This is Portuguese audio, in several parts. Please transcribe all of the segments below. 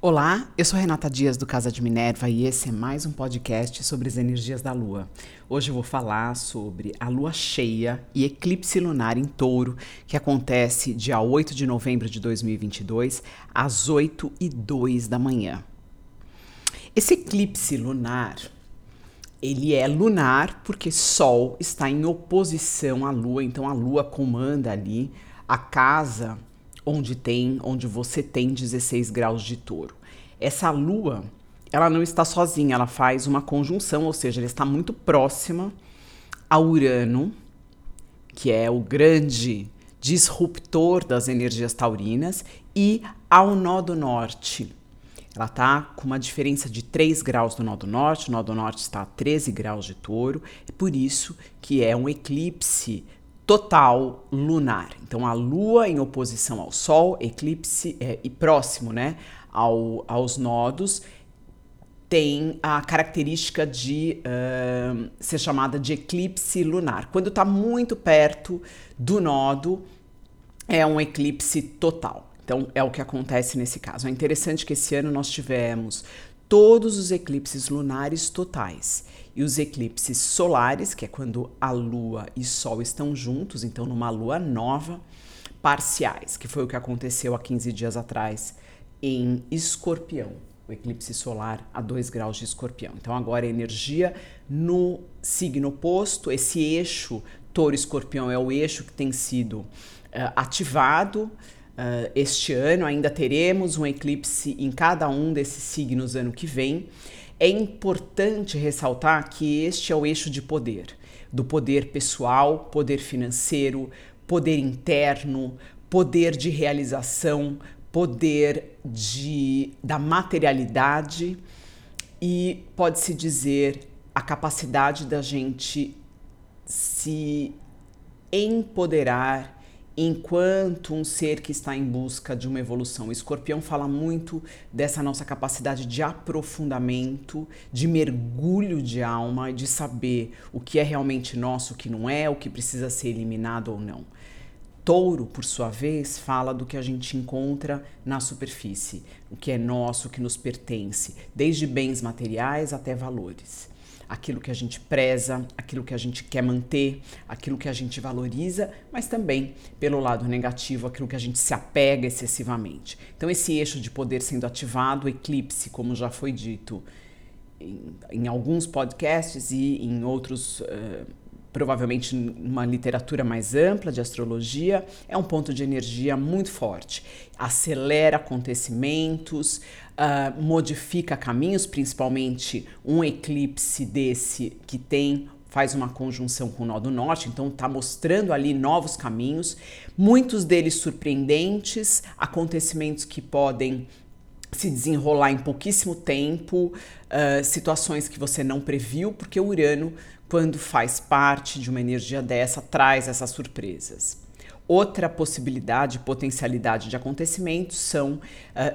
Olá, eu sou Renata Dias do Casa de Minerva e esse é mais um podcast sobre as energias da Lua. Hoje eu vou falar sobre a Lua cheia e eclipse lunar em Touro, que acontece dia 8 de novembro de 2022, às 8 e 2 da manhã. Esse eclipse lunar, ele é lunar porque Sol está em oposição à Lua, então a Lua comanda ali a casa onde tem, onde você tem 16 graus de touro. Essa lua, ela não está sozinha, ela faz uma conjunção, ou seja, ela está muito próxima a Urano, que é o grande disruptor das energias taurinas, e ao nó do norte. Ela está com uma diferença de 3 graus do nó do norte, o nó do norte está a 13 graus de touro, é por isso que é um eclipse total lunar. Então a Lua em oposição ao Sol, eclipse é, e próximo, né, ao, aos nodos, tem a característica de uh, ser chamada de eclipse lunar. Quando está muito perto do nodo, é um eclipse total. Então é o que acontece nesse caso. É interessante que esse ano nós tivemos todos os eclipses lunares totais e os eclipses solares, que é quando a Lua e Sol estão juntos, então numa Lua nova, parciais, que foi o que aconteceu há 15 dias atrás em Escorpião, o eclipse solar a 2 graus de Escorpião. Então agora a energia no signo oposto, esse eixo Touro-Escorpião é o eixo que tem sido uh, ativado Uh, este ano ainda teremos um eclipse em cada um desses signos ano que vem. É importante ressaltar que este é o eixo de poder, do poder pessoal, poder financeiro, poder interno, poder de realização, poder de, da materialidade e pode-se dizer a capacidade da gente se empoderar enquanto um ser que está em busca de uma evolução. O escorpião fala muito dessa nossa capacidade de aprofundamento, de mergulho de alma, de saber o que é realmente nosso, o que não é, o que precisa ser eliminado ou não. Touro, por sua vez, fala do que a gente encontra na superfície, o que é nosso, o que nos pertence, desde bens materiais até valores aquilo que a gente preza, aquilo que a gente quer manter, aquilo que a gente valoriza, mas também pelo lado negativo, aquilo que a gente se apega excessivamente. Então, esse eixo de poder sendo ativado, o eclipse, como já foi dito em, em alguns podcasts e em outros. Uh, provavelmente numa literatura mais ampla de astrologia, é um ponto de energia muito forte. Acelera acontecimentos, uh, modifica caminhos, principalmente um eclipse desse que tem faz uma conjunção com o nó do norte, então está mostrando ali novos caminhos, muitos deles surpreendentes, acontecimentos que podem se desenrolar em pouquíssimo tempo, uh, situações que você não previu, porque o Urano, quando faz parte de uma energia dessa, traz essas surpresas. Outra possibilidade, potencialidade de acontecimentos são uh,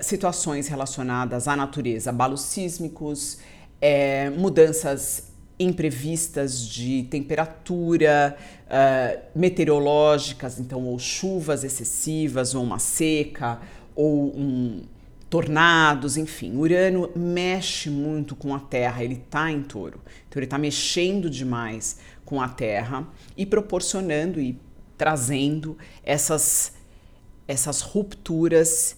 situações relacionadas à natureza, abalos sísmicos, é, mudanças imprevistas de temperatura, uh, meteorológicas, então ou chuvas excessivas, ou uma seca, ou um, tornados, enfim. Urano mexe muito com a Terra, ele está em touro. Então ele está mexendo demais com a Terra e proporcionando e trazendo essas, essas rupturas,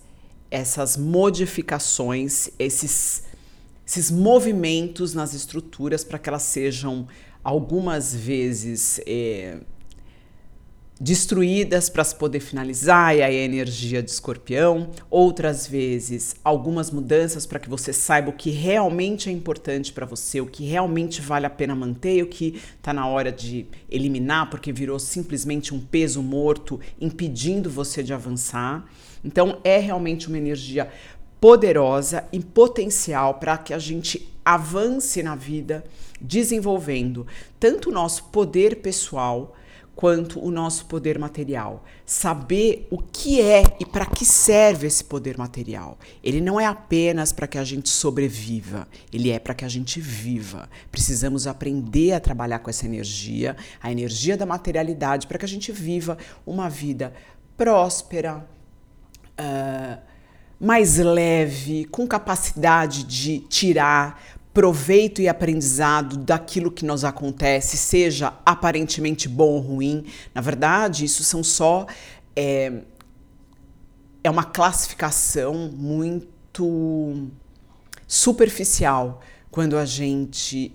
essas modificações, esses, esses movimentos nas estruturas para que elas sejam algumas vezes. Eh, destruídas para se poder finalizar, e aí a energia de escorpião. Outras vezes, algumas mudanças para que você saiba o que realmente é importante para você, o que realmente vale a pena manter, o que está na hora de eliminar, porque virou simplesmente um peso morto, impedindo você de avançar. Então, é realmente uma energia poderosa e potencial para que a gente avance na vida, desenvolvendo tanto o nosso poder pessoal quanto o nosso poder material. Saber o que é e para que serve esse poder material. Ele não é apenas para que a gente sobreviva, ele é para que a gente viva. Precisamos aprender a trabalhar com essa energia, a energia da materialidade, para que a gente viva uma vida próspera, uh, mais leve, com capacidade de tirar proveito e aprendizado daquilo que nos acontece, seja aparentemente bom ou ruim. Na verdade, isso são só. É, é uma classificação muito superficial quando a gente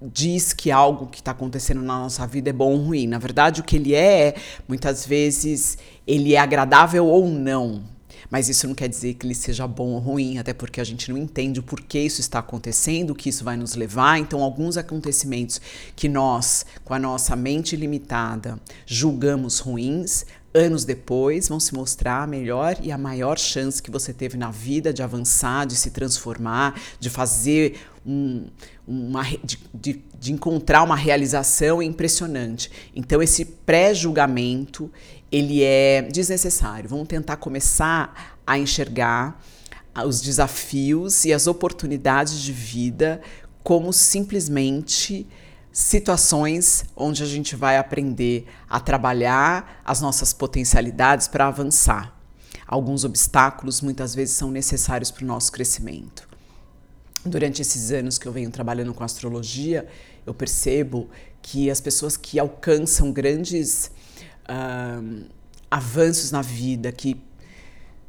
diz que algo que está acontecendo na nossa vida é bom ou ruim. Na verdade, o que ele é, muitas vezes, ele é agradável ou não. Mas isso não quer dizer que ele seja bom ou ruim, até porque a gente não entende o porquê isso está acontecendo, o que isso vai nos levar. Então, alguns acontecimentos que nós, com a nossa mente limitada, julgamos ruins, anos depois vão se mostrar a melhor e a maior chance que você teve na vida de avançar, de se transformar, de fazer um, uma, de, de, de encontrar uma realização impressionante. Então esse pré-julgamento ele é desnecessário. Vamos tentar começar a enxergar os desafios e as oportunidades de vida como simplesmente situações onde a gente vai aprender a trabalhar as nossas potencialidades para avançar. Alguns obstáculos muitas vezes são necessários para o nosso crescimento. Durante esses anos que eu venho trabalhando com astrologia, eu percebo que as pessoas que alcançam grandes uh, avanços na vida, que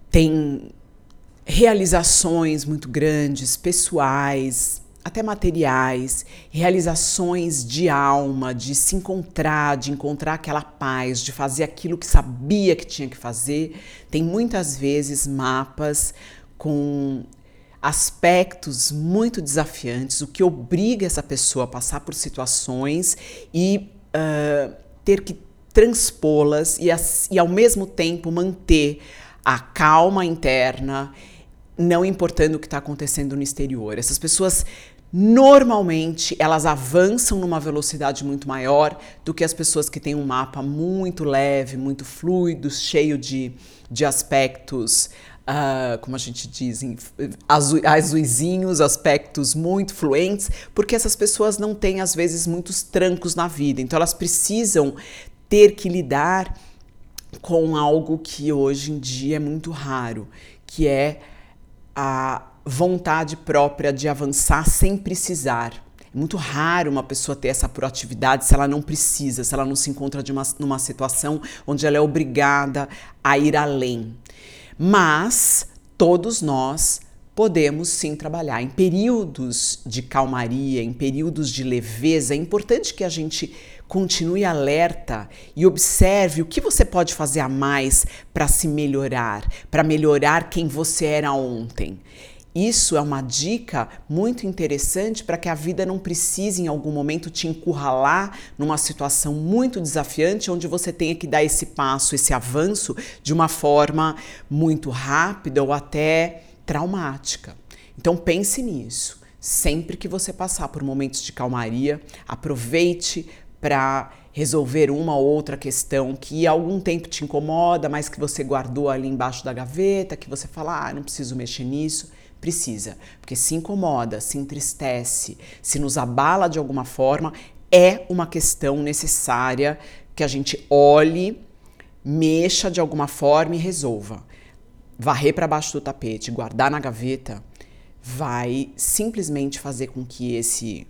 têm realizações muito grandes, pessoais, até materiais, realizações de alma, de se encontrar, de encontrar aquela paz, de fazer aquilo que sabia que tinha que fazer, tem muitas vezes mapas com aspectos muito desafiantes, o que obriga essa pessoa a passar por situações e uh, ter que transpô-las e, e ao mesmo tempo manter a calma interna, não importando o que está acontecendo no exterior. Essas pessoas Normalmente elas avançam numa velocidade muito maior do que as pessoas que têm um mapa muito leve, muito fluido, cheio de, de aspectos, uh, como a gente diz, azu, azuizinhos, aspectos muito fluentes, porque essas pessoas não têm, às vezes, muitos trancos na vida. Então elas precisam ter que lidar com algo que hoje em dia é muito raro, que é a vontade própria de avançar sem precisar. É muito raro uma pessoa ter essa proatividade se ela não precisa, se ela não se encontra uma, numa situação onde ela é obrigada a ir além. Mas todos nós podemos sim trabalhar. Em períodos de calmaria, em períodos de leveza, é importante que a gente continue alerta e observe o que você pode fazer a mais para se melhorar, para melhorar quem você era ontem. Isso é uma dica muito interessante para que a vida não precise em algum momento te encurralar numa situação muito desafiante onde você tenha que dar esse passo, esse avanço de uma forma muito rápida ou até traumática. Então pense nisso. Sempre que você passar por momentos de calmaria, aproveite para resolver uma ou outra questão que há algum tempo te incomoda, mas que você guardou ali embaixo da gaveta, que você fala, ah, não preciso mexer nisso. Precisa, porque se incomoda, se entristece, se nos abala de alguma forma, é uma questão necessária que a gente olhe, mexa de alguma forma e resolva. Varrer para baixo do tapete, guardar na gaveta, vai simplesmente fazer com que esse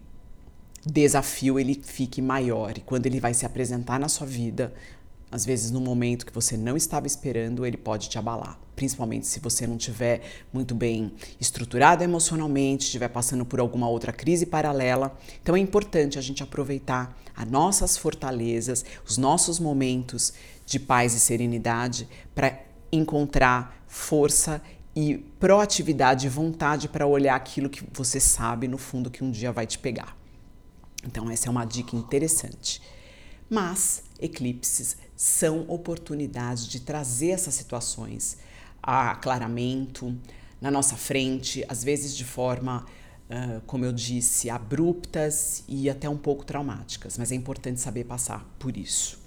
desafio ele fique maior. E quando ele vai se apresentar na sua vida, às vezes no momento que você não estava esperando, ele pode te abalar, principalmente se você não estiver muito bem estruturado emocionalmente, estiver passando por alguma outra crise paralela. Então é importante a gente aproveitar as nossas fortalezas, os nossos momentos de paz e serenidade para encontrar força e proatividade e vontade para olhar aquilo que você sabe no fundo que um dia vai te pegar. Então essa é uma dica interessante. Mas eclipses são oportunidades de trazer essas situações a aclaramento na nossa frente, às vezes de forma, uh, como eu disse, abruptas e até um pouco traumáticas, mas é importante saber passar por isso.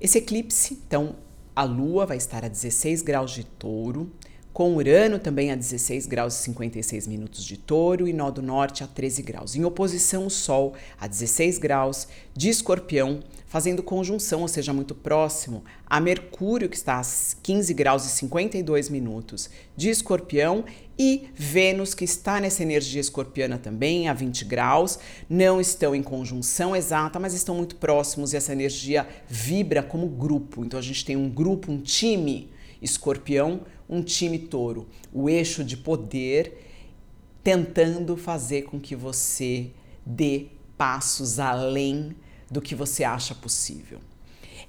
Esse eclipse, então, a Lua vai estar a 16 graus de touro, com Urano também a 16 graus e 56 minutos de touro e nó do norte a 13 graus. Em oposição, o Sol a 16 graus de escorpião, fazendo conjunção, ou seja, muito próximo a Mercúrio, que está a 15 graus e 52 minutos de escorpião, e Vênus, que está nessa energia escorpiana também, a 20 graus, não estão em conjunção exata, mas estão muito próximos e essa energia vibra como grupo. Então a gente tem um grupo, um time escorpião, um time touro, o eixo de poder tentando fazer com que você dê passos além do que você acha possível.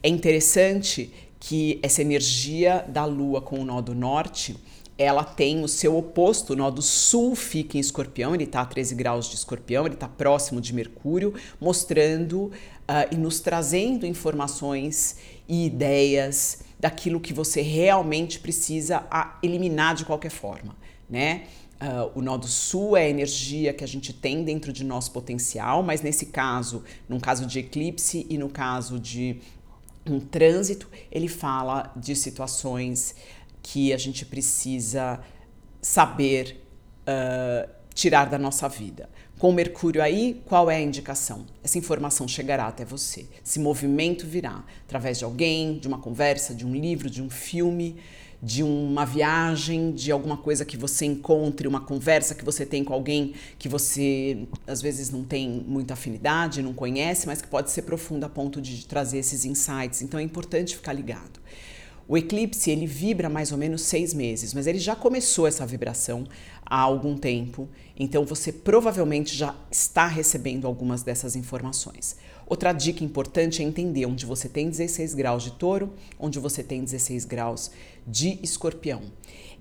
É interessante que essa energia da Lua com o nó do norte, ela tem o seu oposto, o nó do sul fica em escorpião, ele está a 13 graus de escorpião, ele está próximo de Mercúrio, mostrando uh, e nos trazendo informações e ideias daquilo que você realmente precisa eliminar de qualquer forma, né? Uh, o nó do sul é a energia que a gente tem dentro de nosso potencial, mas nesse caso, num caso de eclipse e no caso de um trânsito, ele fala de situações que a gente precisa saber uh, tirar da nossa vida. Com Mercúrio aí, qual é a indicação? Essa informação chegará até você. Esse movimento virá através de alguém, de uma conversa, de um livro, de um filme de uma viagem, de alguma coisa que você encontre, uma conversa que você tem com alguém que você às vezes não tem muita afinidade, não conhece, mas que pode ser profunda a ponto de trazer esses insights. Então é importante ficar ligado. O eclipse ele vibra mais ou menos seis meses, mas ele já começou essa vibração há algum tempo, então você provavelmente já está recebendo algumas dessas informações. Outra dica importante é entender onde você tem 16 graus de touro, onde você tem 16 graus de escorpião.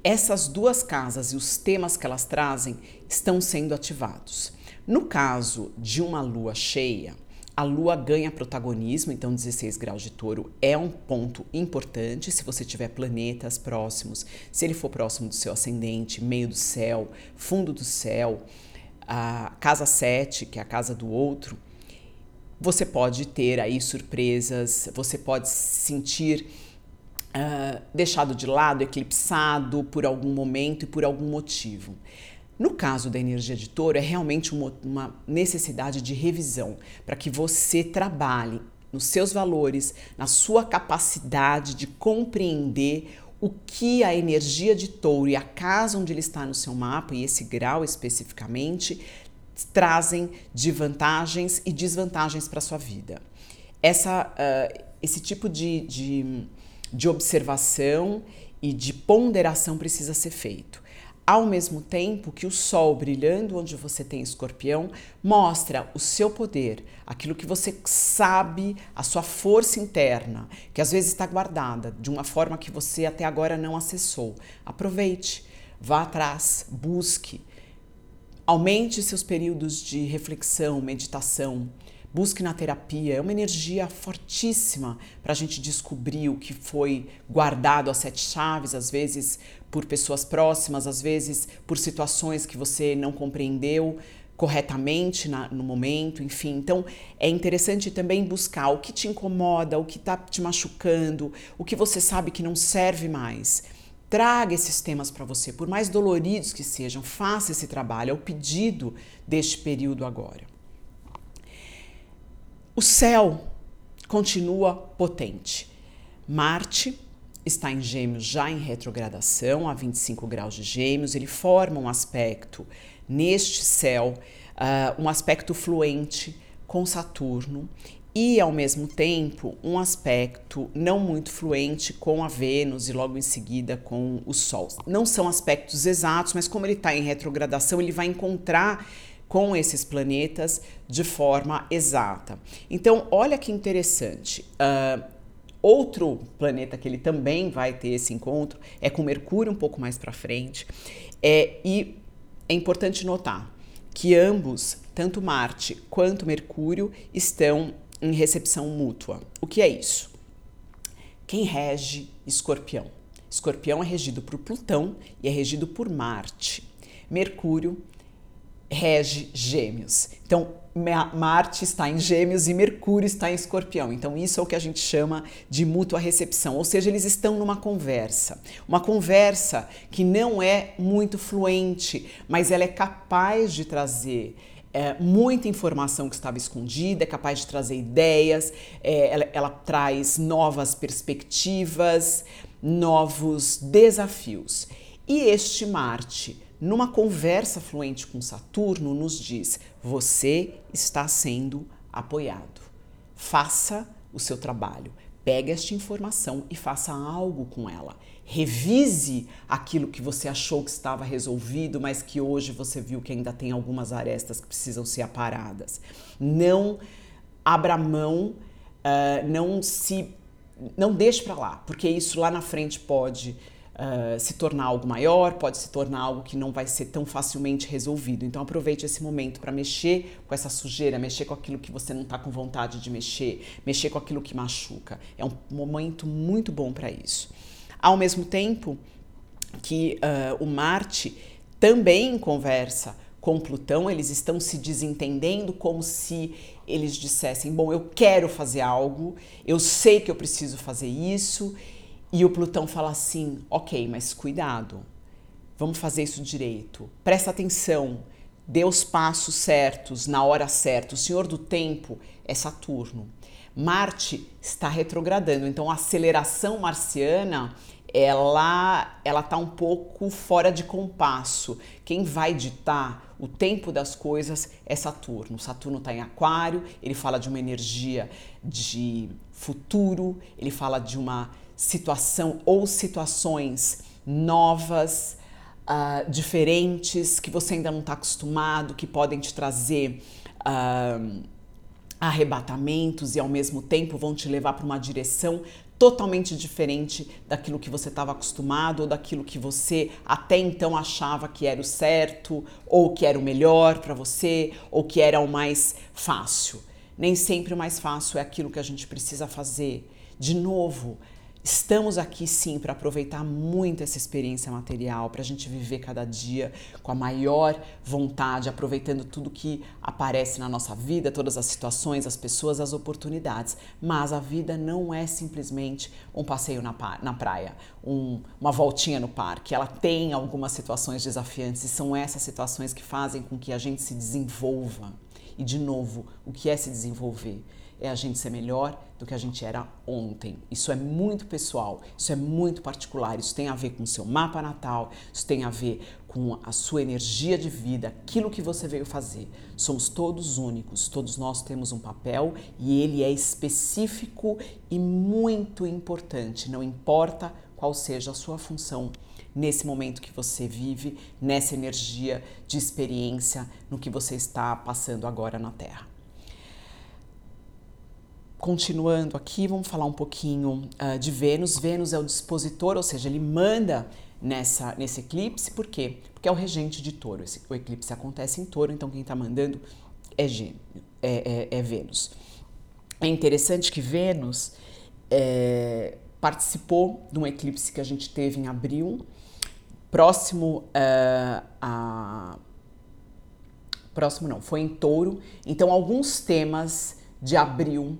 Essas duas casas e os temas que elas trazem estão sendo ativados. No caso de uma lua cheia, a lua ganha protagonismo, então 16 graus de touro é um ponto importante se você tiver planetas próximos, se ele for próximo do seu ascendente, meio do céu, fundo do céu, a casa 7, que é a casa do outro, você pode ter aí surpresas, você pode se sentir uh, deixado de lado, eclipsado por algum momento e por algum motivo. No caso da energia de touro, é realmente uma, uma necessidade de revisão para que você trabalhe nos seus valores, na sua capacidade de compreender o que a energia de touro e a casa onde ele está no seu mapa, e esse grau especificamente, trazem de vantagens e desvantagens para a sua vida. Essa, uh, esse tipo de, de, de observação e de ponderação precisa ser feito. Ao mesmo tempo que o sol brilhando onde você tem escorpião mostra o seu poder, aquilo que você sabe, a sua força interna, que às vezes está guardada de uma forma que você até agora não acessou. Aproveite, vá atrás, busque. Aumente seus períodos de reflexão, meditação. Busque na terapia, é uma energia fortíssima para a gente descobrir o que foi guardado às sete chaves, às vezes por pessoas próximas, às vezes por situações que você não compreendeu corretamente na, no momento, enfim. Então é interessante também buscar o que te incomoda, o que está te machucando, o que você sabe que não serve mais. Traga esses temas para você, por mais doloridos que sejam, faça esse trabalho, é o pedido deste período agora. O céu continua potente. Marte está em Gêmeos já em retrogradação, a 25 graus de Gêmeos, ele forma um aspecto neste céu, uh, um aspecto fluente com Saturno e, ao mesmo tempo, um aspecto não muito fluente com a Vênus e logo em seguida com o Sol. Não são aspectos exatos, mas como ele está em retrogradação, ele vai encontrar com esses planetas de forma exata. Então, olha que interessante. Uh, outro planeta que ele também vai ter esse encontro é com Mercúrio um pouco mais para frente. É, e é importante notar que ambos, tanto Marte quanto Mercúrio, estão em recepção mútua. O que é isso? Quem rege Escorpião? Escorpião é regido por Plutão e é regido por Marte. Mercúrio rege Gêmeos. Então, Marte está em Gêmeos e Mercúrio está em Escorpião. Então, isso é o que a gente chama de mútua recepção, ou seja, eles estão numa conversa. Uma conversa que não é muito fluente, mas ela é capaz de trazer é, muita informação que estava escondida, é capaz de trazer ideias, é, ela, ela traz novas perspectivas, novos desafios. E este Marte, numa conversa fluente com Saturno, nos diz: você está sendo apoiado. Faça o seu trabalho. Pegue esta informação e faça algo com ela. Revise aquilo que você achou que estava resolvido, mas que hoje você viu que ainda tem algumas arestas que precisam ser aparadas. Não abra mão, uh, não se, não deixe para lá, porque isso lá na frente pode uh, se tornar algo maior, pode se tornar algo que não vai ser tão facilmente resolvido. Então aproveite esse momento para mexer com essa sujeira, mexer com aquilo que você não está com vontade de mexer, mexer com aquilo que machuca. É um momento muito bom para isso. Ao mesmo tempo que uh, o Marte também conversa com Plutão, eles estão se desentendendo como se eles dissessem: Bom, eu quero fazer algo, eu sei que eu preciso fazer isso, e o Plutão fala assim: ok, mas cuidado, vamos fazer isso direito, presta atenção, dê os passos certos na hora certa. O Senhor do Tempo é Saturno. Marte está retrogradando, então a aceleração marciana ela ela tá um pouco fora de compasso. Quem vai ditar o tempo das coisas é Saturno. Saturno está em Aquário, ele fala de uma energia de futuro, ele fala de uma situação ou situações novas, uh, diferentes, que você ainda não está acostumado, que podem te trazer uh, arrebatamentos e ao mesmo tempo vão te levar para uma direção totalmente diferente daquilo que você estava acostumado ou daquilo que você até então achava que era o certo ou que era o melhor para você ou que era o mais fácil. Nem sempre o mais fácil é aquilo que a gente precisa fazer. De novo, Estamos aqui sim para aproveitar muito essa experiência material, para a gente viver cada dia com a maior vontade, aproveitando tudo que aparece na nossa vida, todas as situações, as pessoas, as oportunidades. Mas a vida não é simplesmente um passeio na, na praia, um, uma voltinha no parque. Ela tem algumas situações desafiantes e são essas situações que fazem com que a gente se desenvolva. E de novo, o que é se desenvolver? É a gente ser melhor do que a gente era ontem. Isso é muito pessoal, isso é muito particular, isso tem a ver com o seu mapa natal, isso tem a ver com a sua energia de vida, aquilo que você veio fazer. Somos todos únicos, todos nós temos um papel e ele é específico e muito importante, não importa qual seja a sua função nesse momento que você vive, nessa energia de experiência, no que você está passando agora na Terra. Continuando aqui, vamos falar um pouquinho uh, de Vênus. Vênus é o dispositor, ou seja, ele manda nessa, nesse eclipse, por quê? Porque é o regente de touro. Esse, o eclipse acontece em touro, então quem está mandando é, Gêmeo, é, é, é, Vênus. É interessante que Vênus é, participou de um eclipse que a gente teve em abril, próximo uh, a. Próximo não, foi em touro. Então, alguns temas de abril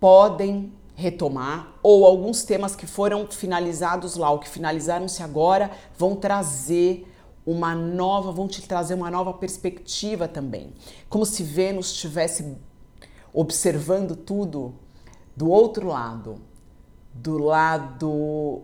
podem retomar, ou alguns temas que foram finalizados lá, ou que finalizaram-se agora, vão trazer uma nova, vão te trazer uma nova perspectiva também. Como se Vênus estivesse observando tudo do outro lado, do lado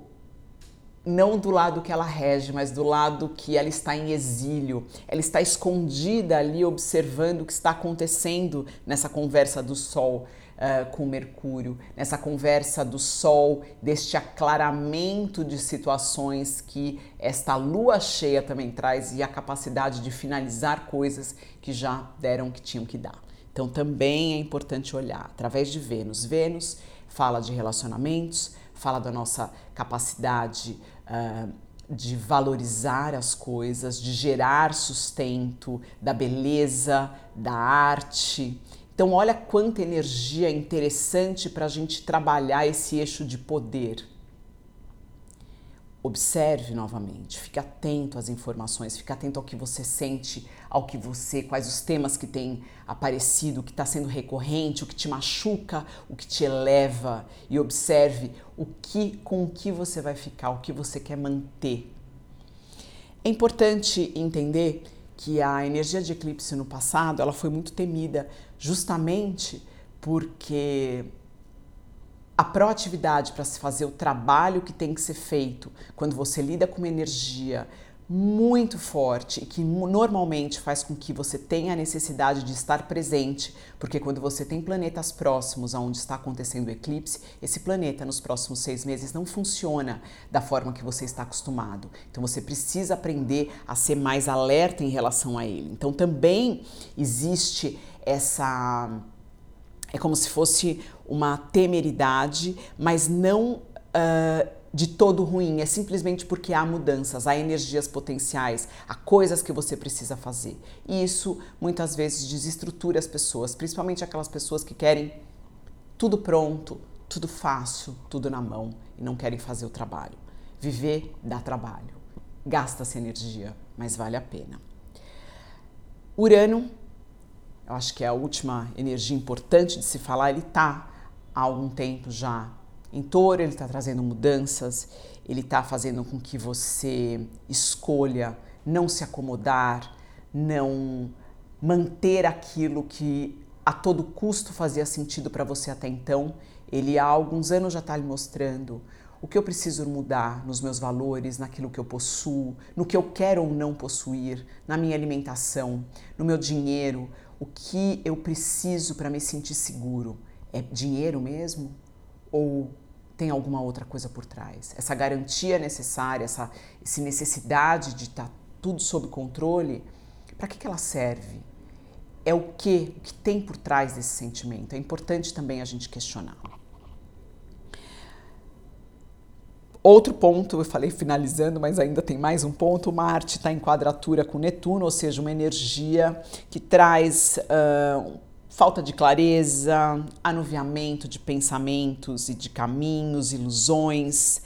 não do lado que ela rege, mas do lado que ela está em exílio. Ela está escondida ali observando o que está acontecendo nessa conversa do Sol uh, com Mercúrio, nessa conversa do Sol, deste aclaramento de situações que esta lua cheia também traz e a capacidade de finalizar coisas que já deram que tinham que dar. Então também é importante olhar através de Vênus. Vênus fala de relacionamentos, fala da nossa capacidade uh, de valorizar as coisas, de gerar sustento, da beleza, da arte. Então, olha quanta energia interessante para a gente trabalhar esse eixo de poder. Observe novamente, fique atento às informações, fique atento ao que você sente, ao que você, quais os temas que têm aparecido, o que está sendo recorrente, o que te machuca, o que te eleva e observe o que, com o que você vai ficar, o que você quer manter. É importante entender que a energia de eclipse no passado ela foi muito temida justamente porque a proatividade para se fazer o trabalho que tem que ser feito quando você lida com uma energia muito forte e que normalmente faz com que você tenha a necessidade de estar presente, porque quando você tem planetas próximos aonde está acontecendo o eclipse, esse planeta nos próximos seis meses não funciona da forma que você está acostumado. Então você precisa aprender a ser mais alerta em relação a ele. Então também existe essa é como se fosse uma temeridade, mas não uh, de todo ruim, é simplesmente porque há mudanças, há energias potenciais, há coisas que você precisa fazer. E isso muitas vezes desestrutura as pessoas, principalmente aquelas pessoas que querem tudo pronto, tudo fácil, tudo na mão e não querem fazer o trabalho. Viver dá trabalho, gasta-se energia, mas vale a pena. Urano, eu acho que é a última energia importante de se falar, ele está há algum tempo já em touro, ele está trazendo mudanças, ele está fazendo com que você escolha não se acomodar, não manter aquilo que a todo custo fazia sentido para você até então. Ele há alguns anos já está lhe mostrando o que eu preciso mudar nos meus valores, naquilo que eu possuo, no que eu quero ou não possuir, na minha alimentação, no meu dinheiro, o que eu preciso para me sentir seguro. É dinheiro mesmo? Ou tem alguma outra coisa por trás. Essa garantia necessária, essa, essa necessidade de estar tá tudo sob controle, para que, que ela serve? É o que, o que tem por trás desse sentimento? É importante também a gente questionar. Outro ponto, eu falei finalizando, mas ainda tem mais um ponto: Marte está em quadratura com Netuno, ou seja, uma energia que traz uh, falta de clareza, anuviamento de pensamentos e de caminhos, ilusões,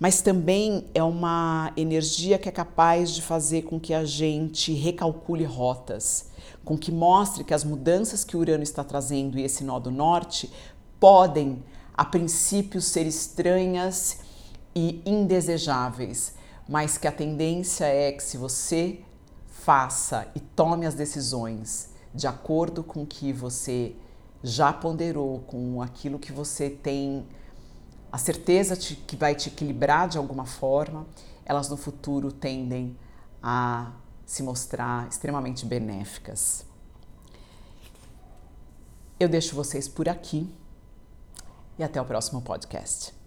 mas também é uma energia que é capaz de fazer com que a gente recalcule rotas, com que mostre que as mudanças que Urano está trazendo e esse nó do norte podem, a princípio, ser estranhas e indesejáveis, mas que a tendência é que se você faça e tome as decisões de acordo com o que você já ponderou, com aquilo que você tem a certeza de que vai te equilibrar de alguma forma, elas no futuro tendem a se mostrar extremamente benéficas. Eu deixo vocês por aqui e até o próximo podcast.